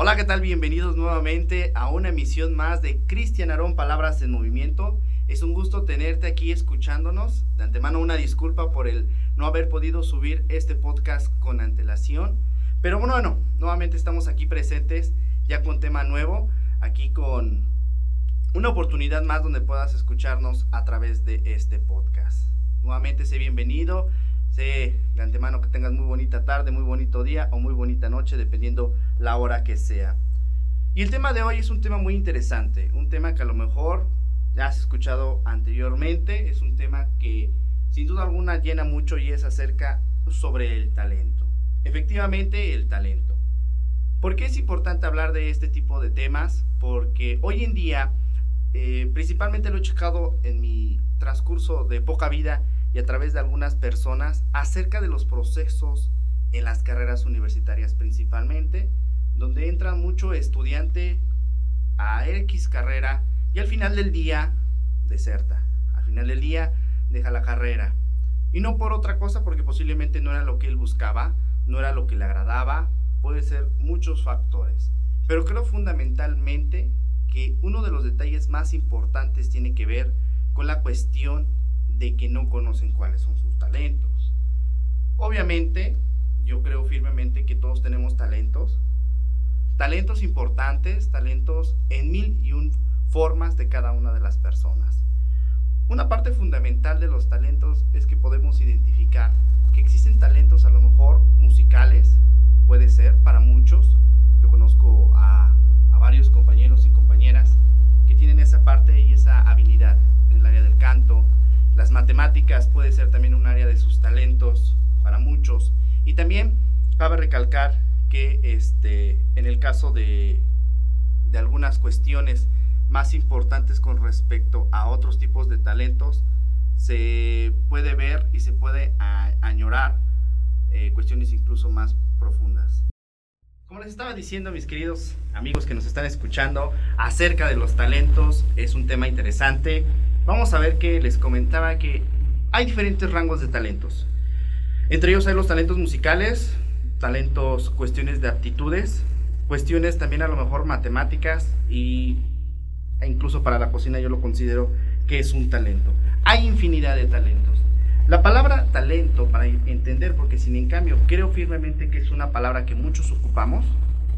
Hola, ¿qué tal? Bienvenidos nuevamente a una emisión más de Cristian Arón Palabras en Movimiento. Es un gusto tenerte aquí escuchándonos. De antemano una disculpa por el no haber podido subir este podcast con antelación. Pero bueno, bueno, nuevamente estamos aquí presentes ya con tema nuevo, aquí con una oportunidad más donde puedas escucharnos a través de este podcast. Nuevamente sé bienvenido. De antemano que tengas muy bonita tarde, muy bonito día o muy bonita noche, dependiendo la hora que sea. Y el tema de hoy es un tema muy interesante, un tema que a lo mejor ya has escuchado anteriormente, es un tema que sin duda alguna llena mucho y es acerca sobre el talento. Efectivamente, el talento. ¿Por qué es importante hablar de este tipo de temas? Porque hoy en día, eh, principalmente lo he checado en mi transcurso de poca vida, a través de algunas personas acerca de los procesos en las carreras universitarias principalmente, donde entra mucho estudiante a X carrera y al final del día deserta. Al final del día deja la carrera. Y no por otra cosa, porque posiblemente no era lo que él buscaba, no era lo que le agradaba, puede ser muchos factores. Pero creo fundamentalmente que uno de los detalles más importantes tiene que ver con la cuestión de que no conocen cuáles son sus talentos. Obviamente, yo creo firmemente que todos tenemos talentos, talentos importantes, talentos en mil y un formas de cada una de las personas. Una parte fundamental de los talentos es que podemos identificar que existen talentos a lo mejor musicales, puede ser para muchos. Yo conozco a, a varios compañeros y compañeras que tienen esa parte y esa habilidad en el área del canto, las matemáticas puede ser también un área de sus talentos para muchos. Y también cabe recalcar que este, en el caso de, de algunas cuestiones más importantes con respecto a otros tipos de talentos, se puede ver y se puede añorar eh, cuestiones incluso más profundas. Como les estaba diciendo, mis queridos amigos que nos están escuchando, acerca de los talentos, es un tema interesante vamos a ver que les comentaba que hay diferentes rangos de talentos. Entre ellos hay los talentos musicales, talentos, cuestiones de aptitudes, cuestiones también a lo mejor matemáticas y, e incluso para la cocina yo lo considero que es un talento. Hay infinidad de talentos. La palabra talento, para entender, porque sin en cambio creo firmemente que es una palabra que muchos ocupamos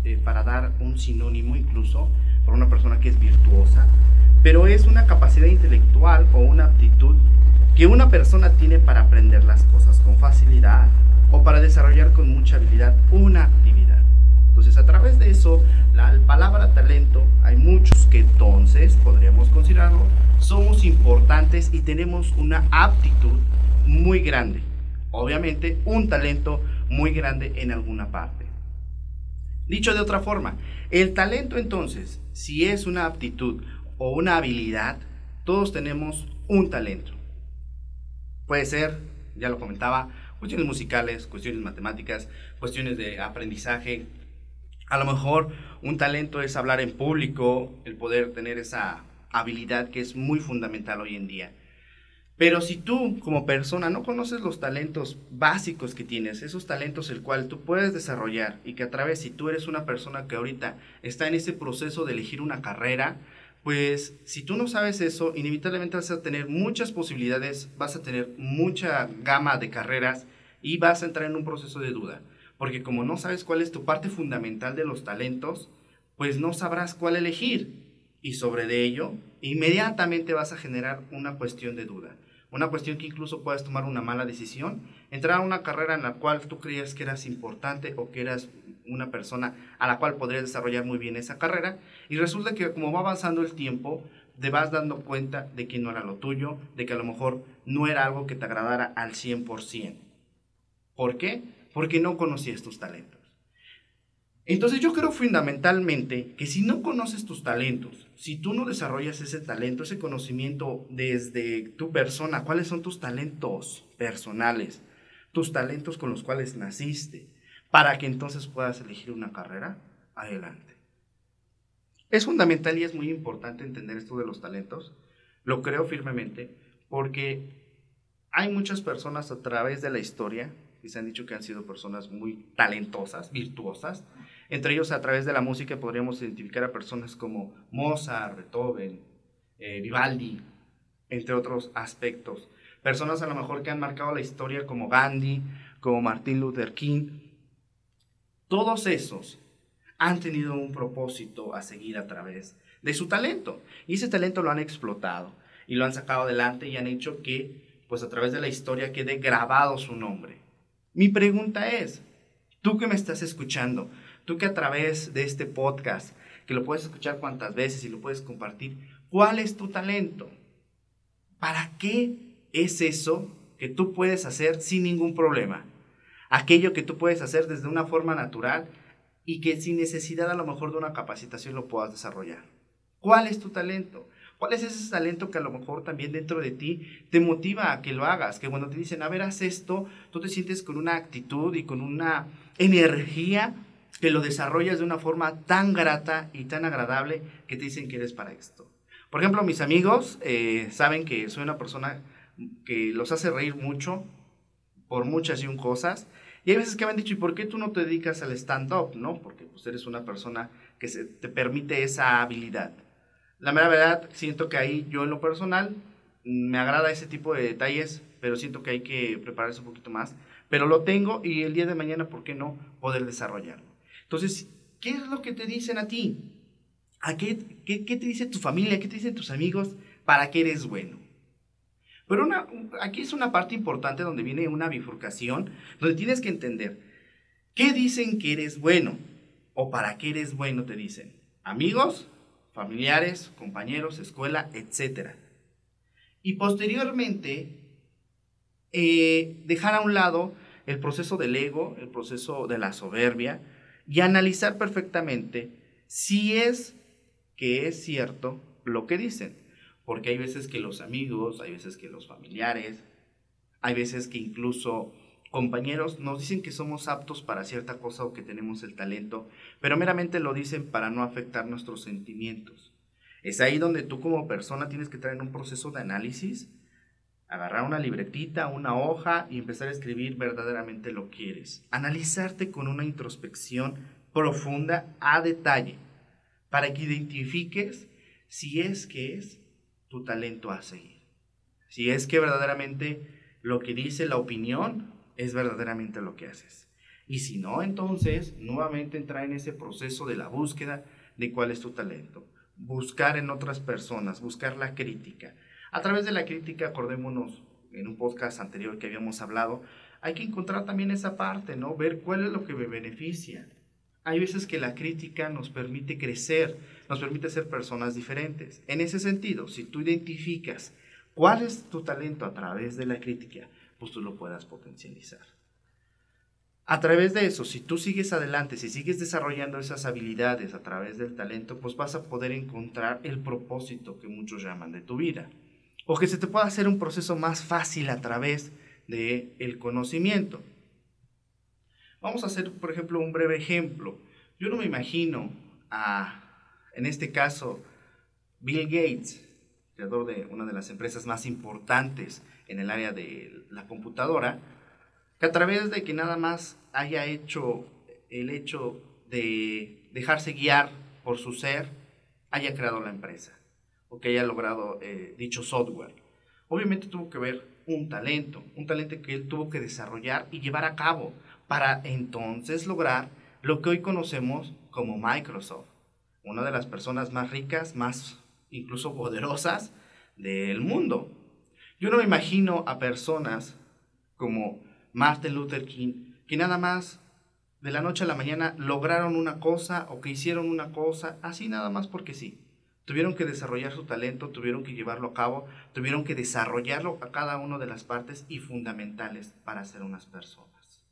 eh, para dar un sinónimo incluso para una persona que es virtuosa, pero es una capacidad intelectual o una aptitud que una persona tiene para aprender las cosas con facilidad o para desarrollar con mucha habilidad una actividad. Entonces, a través de eso, la palabra talento, hay muchos que entonces podríamos considerarlo, somos importantes y tenemos una aptitud muy grande. Obviamente, un talento muy grande en alguna parte. Dicho de otra forma, el talento entonces, si es una aptitud o una habilidad, todos tenemos un talento. Puede ser, ya lo comentaba, cuestiones musicales, cuestiones matemáticas, cuestiones de aprendizaje. A lo mejor un talento es hablar en público, el poder tener esa habilidad que es muy fundamental hoy en día. Pero si tú como persona no conoces los talentos básicos que tienes, esos talentos el cual tú puedes desarrollar y que a través, si tú eres una persona que ahorita está en ese proceso de elegir una carrera, pues si tú no sabes eso, inevitablemente vas a tener muchas posibilidades, vas a tener mucha gama de carreras y vas a entrar en un proceso de duda. Porque como no sabes cuál es tu parte fundamental de los talentos, pues no sabrás cuál elegir. Y sobre de ello, inmediatamente vas a generar una cuestión de duda. Una cuestión que incluso puedes tomar una mala decisión, entrar a una carrera en la cual tú creías que eras importante o que eras una persona a la cual podrías desarrollar muy bien esa carrera y resulta que como va avanzando el tiempo, te vas dando cuenta de que no era lo tuyo, de que a lo mejor no era algo que te agradara al 100%. ¿Por qué? Porque no conocías tus talentos. Entonces yo creo fundamentalmente que si no conoces tus talentos, si tú no desarrollas ese talento, ese conocimiento desde tu persona, cuáles son tus talentos personales, tus talentos con los cuales naciste, para que entonces puedas elegir una carrera, adelante. Es fundamental y es muy importante entender esto de los talentos, lo creo firmemente, porque hay muchas personas a través de la historia que se han dicho que han sido personas muy talentosas, virtuosas, Entre ellos, a través de la música podríamos identificar a personas como Mozart, Beethoven, eh, Vivaldi, entre otros aspectos. Personas a lo mejor que han marcado la historia como Gandhi, como Martin Luther King. Todos esos han tenido un propósito a seguir a través de su talento. Y ese talento lo han explotado y lo han sacado adelante y han hecho que, pues a través de la historia, quede grabado su nombre. Mi pregunta es, tú que me estás escuchando, tú que a través de este podcast, que lo puedes escuchar cuantas veces y lo puedes compartir, ¿cuál es tu talento? ¿Para qué es eso que tú puedes hacer sin ningún problema? Aquello que tú puedes hacer desde una forma natural y que sin necesidad a lo mejor de una capacitación lo puedas desarrollar. ¿Cuál es tu talento? ¿Cuál es ese talento que a lo mejor también dentro de ti te motiva a que lo hagas? Que cuando te dicen, a ver, haz esto, tú te sientes con una actitud y con una energía que lo desarrollas de una forma tan grata y tan agradable que te dicen que eres para esto. Por ejemplo, mis amigos eh, saben que soy una persona que los hace reír mucho por muchas y un cosas. Y hay veces que me han dicho, ¿y por qué tú no te dedicas al stand-up? ¿No? Porque pues, eres una persona que te permite esa habilidad. La mera verdad, siento que ahí yo en lo personal me agrada ese tipo de detalles, pero siento que hay que prepararse un poquito más. Pero lo tengo y el día de mañana, ¿por qué no poder desarrollarlo? Entonces, ¿qué es lo que te dicen a ti? ¿A qué, qué, te dice tu familia? ¿Qué te dicen tus amigos? ¿Para qué eres bueno? Pero una, aquí es una parte importante donde viene una bifurcación, donde tienes que entender, ¿qué dicen que eres bueno? ¿O para qué eres bueno te dicen? Amigos, familiares, compañeros, escuela, etc. Y posteriormente, eh, dejar a un lado el proceso del ego, el proceso de la soberbia, y analizar perfectamente si es que es cierto lo que dicen. Porque hay veces que los amigos, hay veces que los familiares, hay veces que incluso compañeros nos dicen que somos aptos para cierta cosa o que tenemos el talento, pero meramente lo dicen para no afectar nuestros sentimientos. Es ahí donde tú como persona tienes que traer un proceso de análisis, agarrar una libretita, una hoja y empezar a escribir verdaderamente lo que quieres. Analizarte con una introspección profunda a detalle para que identifiques si es que es tu talento a seguir. Si es que verdaderamente lo que dice la opinión es verdaderamente lo que haces. Y si no, entonces nuevamente entrar en ese proceso de la búsqueda de cuál es tu talento. Buscar en otras personas, buscar la crítica. A través de la crítica, acordémonos en un podcast anterior que habíamos hablado, hay que encontrar también esa parte, ¿no? Ver cuál es lo que me beneficia. Hay veces que la crítica nos permite crecer, nos permite ser personas diferentes. En ese sentido, si tú identificas cuál es tu talento a través de la crítica, pues tú lo puedas potencializar. A través de eso, si tú sigues adelante, si sigues desarrollando esas habilidades a través del talento, pues vas a poder encontrar el propósito que muchos llaman de tu vida. O que se te pueda hacer un proceso más fácil a través del el conocimiento. Vamos a hacer, por ejemplo, un breve ejemplo. Yo no me imagino a, en este caso, Bill Gates, creador de una de las empresas más importantes en el área de la computadora, que a través de que nada más haya hecho el hecho de dejarse guiar por su ser, haya creado la empresa o que haya logrado eh, dicho software. Obviamente tuvo que ver un talento, un talento que él tuvo que desarrollar y llevar a cabo para entonces lograr lo que hoy conocemos como Microsoft, una de las personas más ricas, más incluso poderosas del mundo. Yo no me imagino a personas como Martin Luther King que nada más de la noche a la mañana lograron una cosa o que hicieron una cosa, así nada más porque sí. Tuvieron que desarrollar su talento, tuvieron que llevarlo a cabo, tuvieron que desarrollarlo a cada una de las partes y fundamentales para ser unas personas.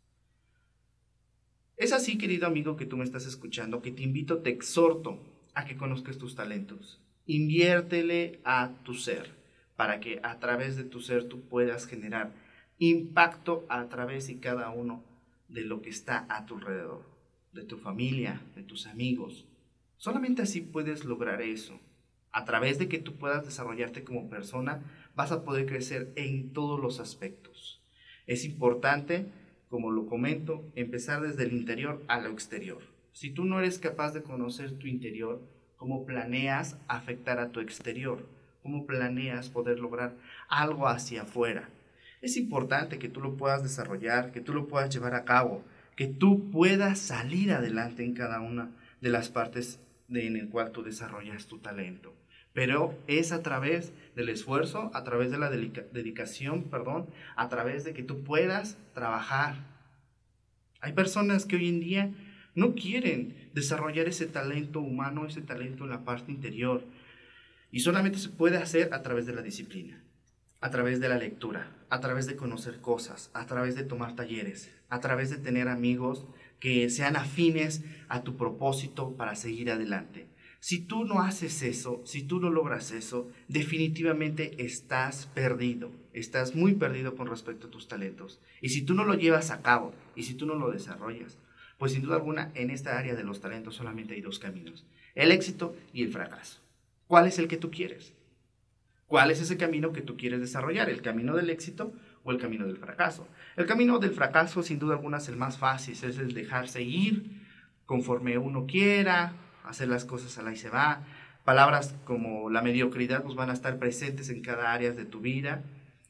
Es así, querido amigo que tú me estás escuchando, que te invito, te exhorto a que conozcas tus talentos. Inviértele a tu ser para que a través de tu ser tú puedas generar impacto a través y cada uno de lo que está a tu alrededor, de tu familia, de tus amigos. Solamente así puedes lograr eso. A través de que tú puedas desarrollarte como persona, vas a poder crecer en todos los aspectos. Es importante, como lo comento, empezar desde el interior a lo exterior. Si tú no eres capaz de conocer tu interior, ¿cómo planeas afectar a tu exterior? ¿Cómo planeas poder lograr algo hacia afuera? Es importante que tú lo puedas desarrollar, que tú lo puedas llevar a cabo, que tú puedas salir adelante en cada una de las partes en el cual tú desarrollas tu talento. Pero es a través del esfuerzo, a través de la dedicación, perdón, a través de que tú puedas trabajar. Hay personas que hoy en día no quieren desarrollar ese talento humano, ese talento en la parte interior. Y solamente se puede hacer a través de la disciplina, a través de la lectura, a través de conocer cosas, a través de tomar talleres, a través de tener amigos que sean afines a tu propósito para seguir adelante. Si tú no haces eso, si tú no logras eso, definitivamente estás perdido, estás muy perdido con respecto a tus talentos. Y si tú no lo llevas a cabo y si tú no lo desarrollas, pues sin duda alguna en esta área de los talentos solamente hay dos caminos, el éxito y el fracaso. ¿Cuál es el que tú quieres? ¿Cuál es ese camino que tú quieres desarrollar? ¿El camino del éxito el camino del fracaso? El camino del fracaso sin duda alguna es el más fácil, es el dejarse ir conforme uno quiera, hacer las cosas a la y se va. Palabras como la mediocridad pues van a estar presentes en cada área de tu vida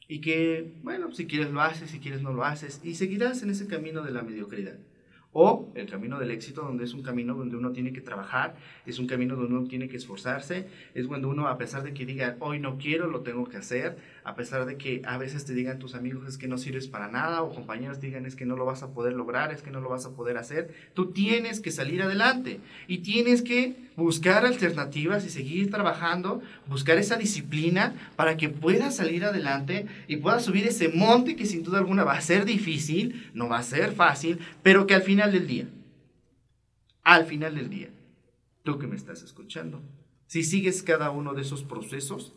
y que, bueno, si quieres lo haces, si quieres no lo haces y seguirás en ese camino de la mediocridad. O el camino del éxito, donde es un camino donde uno tiene que trabajar, es un camino donde uno tiene que esforzarse, es cuando uno, a pesar de que diga, hoy no quiero, lo tengo que hacer, a pesar de que a veces te digan tus amigos es que no sirves para nada, o compañeros digan es que no lo vas a poder lograr, es que no lo vas a poder hacer, tú tienes que salir adelante y tienes que buscar alternativas y seguir trabajando, buscar esa disciplina para que puedas salir adelante y puedas subir ese monte que sin duda alguna va a ser difícil, no va a ser fácil, pero que al final del día, al final del día, tú que me estás escuchando, si sigues cada uno de esos procesos,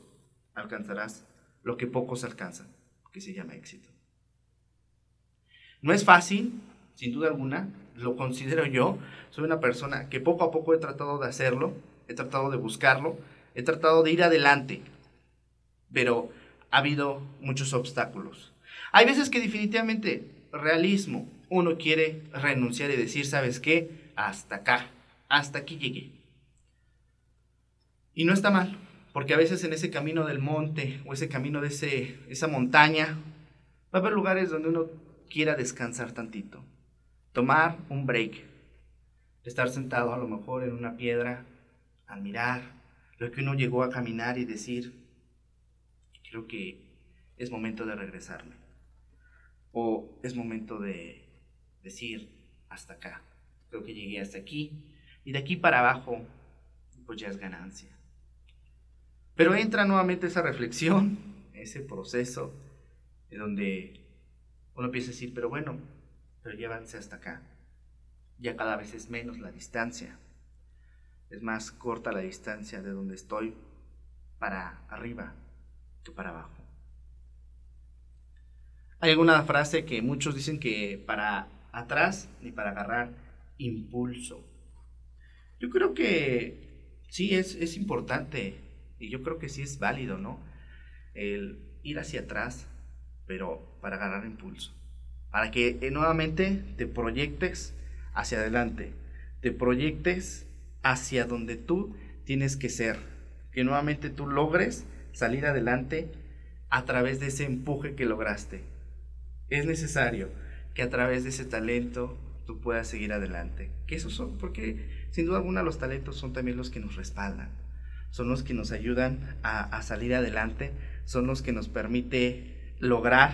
alcanzarás lo que pocos alcanzan, que se llama éxito. No es fácil, sin duda alguna, lo considero yo. Soy una persona que poco a poco he tratado de hacerlo, he tratado de buscarlo, he tratado de ir adelante, pero ha habido muchos obstáculos. Hay veces que definitivamente, realismo, uno quiere renunciar y decir, ¿sabes qué? Hasta acá, hasta aquí llegué. Y no está mal, porque a veces en ese camino del monte o ese camino de ese, esa montaña, va a haber lugares donde uno quiera descansar tantito tomar un break, estar sentado a lo mejor en una piedra, admirar lo que uno llegó a caminar y decir, creo que es momento de regresarme. O es momento de decir, hasta acá, creo que llegué hasta aquí. Y de aquí para abajo, pues ya es ganancia. Pero entra nuevamente esa reflexión, ese proceso, de donde uno empieza a decir, pero bueno, pero llévanse hasta acá. Ya cada vez es menos la distancia. Es más corta la distancia de donde estoy para arriba que para abajo. Hay alguna frase que muchos dicen que para atrás ni para agarrar impulso. Yo creo que sí es, es importante y yo creo que sí es válido, ¿no? El ir hacia atrás, pero para agarrar impulso para que eh, nuevamente te proyectes hacia adelante, te proyectes hacia donde tú tienes que ser, que nuevamente tú logres salir adelante a través de ese empuje que lograste. Es necesario que a través de ese talento tú puedas seguir adelante. Que esos son, porque sin duda alguna los talentos son también los que nos respaldan, son los que nos ayudan a, salir adelante, son los que nos permite lograr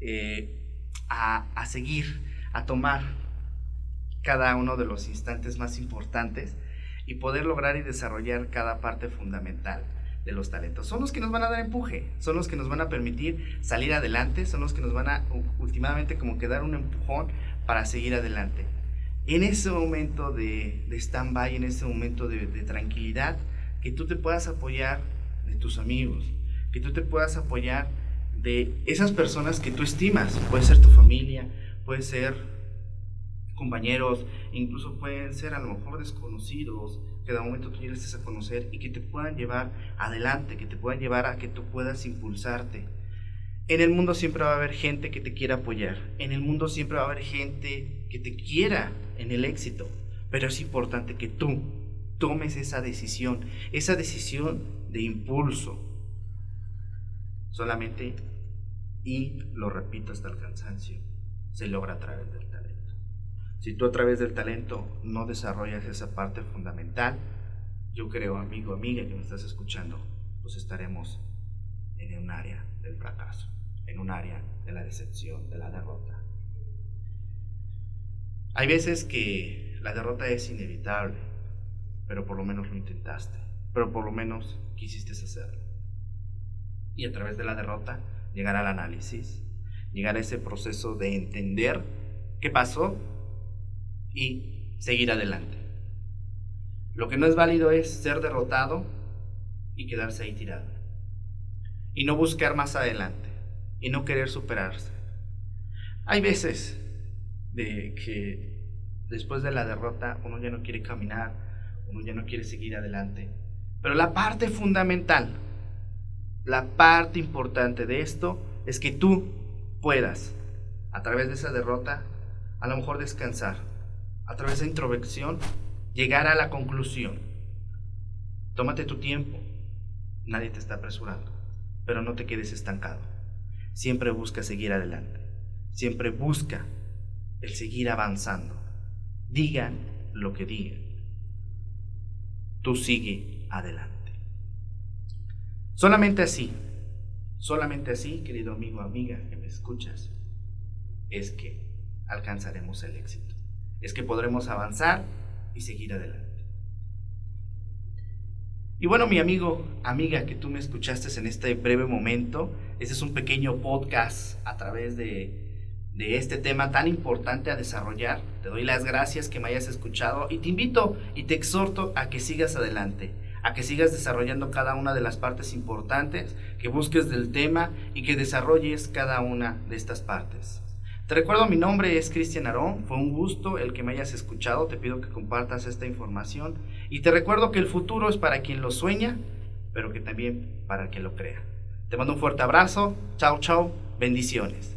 eh, a, seguir, a tomar cada uno de los instantes más importantes y poder lograr y desarrollar cada parte fundamental de los talentos. Son los que nos van a dar empuje, son los que nos van a permitir salir adelante, son los que nos van a últimamente como que dar un empujón para seguir adelante. En ese momento de, stand-by, en ese momento de tranquilidad, que tú te puedas apoyar de tus amigos, que tú te puedas apoyar de esas personas que tú estimas. Puede ser tu familia, puede ser compañeros, incluso pueden ser a lo mejor desconocidos que de momento tú llegues a conocer y que te puedan llevar adelante, que te puedan llevar a que tú puedas impulsarte. En el mundo siempre va a haber gente que te quiera apoyar. En el mundo siempre va a haber gente que te quiera en el éxito. Pero es importante que tú tomes esa decisión, esa decisión de impulso. Solamente, y lo repito hasta el cansancio, se logra a través del. Si tú a través del talento no desarrollas esa parte fundamental, yo creo, amigo, amiga que me estás escuchando, pues estaremos en un área del fracaso, en un área de la decepción, de la derrota. Hay veces que la derrota es inevitable, pero por lo menos lo intentaste, pero por lo menos quisiste hacerlo. Y a través de la derrota llegar al análisis, llegar a ese proceso de entender qué pasó y seguir adelante. Lo que no es válido es ser derrotado y quedarse ahí tirado. Y no buscar más adelante y no querer superarse. Hay veces de que después de la derrota uno ya no quiere caminar, uno ya no quiere seguir adelante. Pero la parte fundamental, la parte importante de esto es que tú puedas, a través de esa derrota, a lo mejor descansar, a través de introspección, llegar a la conclusión. Tómate tu tiempo, nadie te está apresurando, pero no te quedes estancado. Siempre busca seguir adelante, siempre busca el seguir avanzando. Digan lo que digan. Tú sigue adelante. Solamente así, solamente así, querido amigo, amiga que me escuchas, es que alcanzaremos el éxito. Es que podremos avanzar y seguir adelante. Y bueno, mi amigo, amiga que tú me escuchaste en este breve momento, este es un pequeño podcast a través de de este tema tan importante a desarrollar. Te doy las gracias que me hayas escuchado y te invito y te exhorto a que sigas adelante, a que sigas desarrollando cada una de las partes importantes, que busques del tema y que desarrolles cada una de estas partes. Te recuerdo, mi nombre es Cristian Arón, fue un gusto el que me hayas escuchado, te pido que compartas esta información. Y te recuerdo que el futuro es para quien lo sueña, pero que también para quien lo crea. Te mando un fuerte abrazo, chao chao, bendiciones.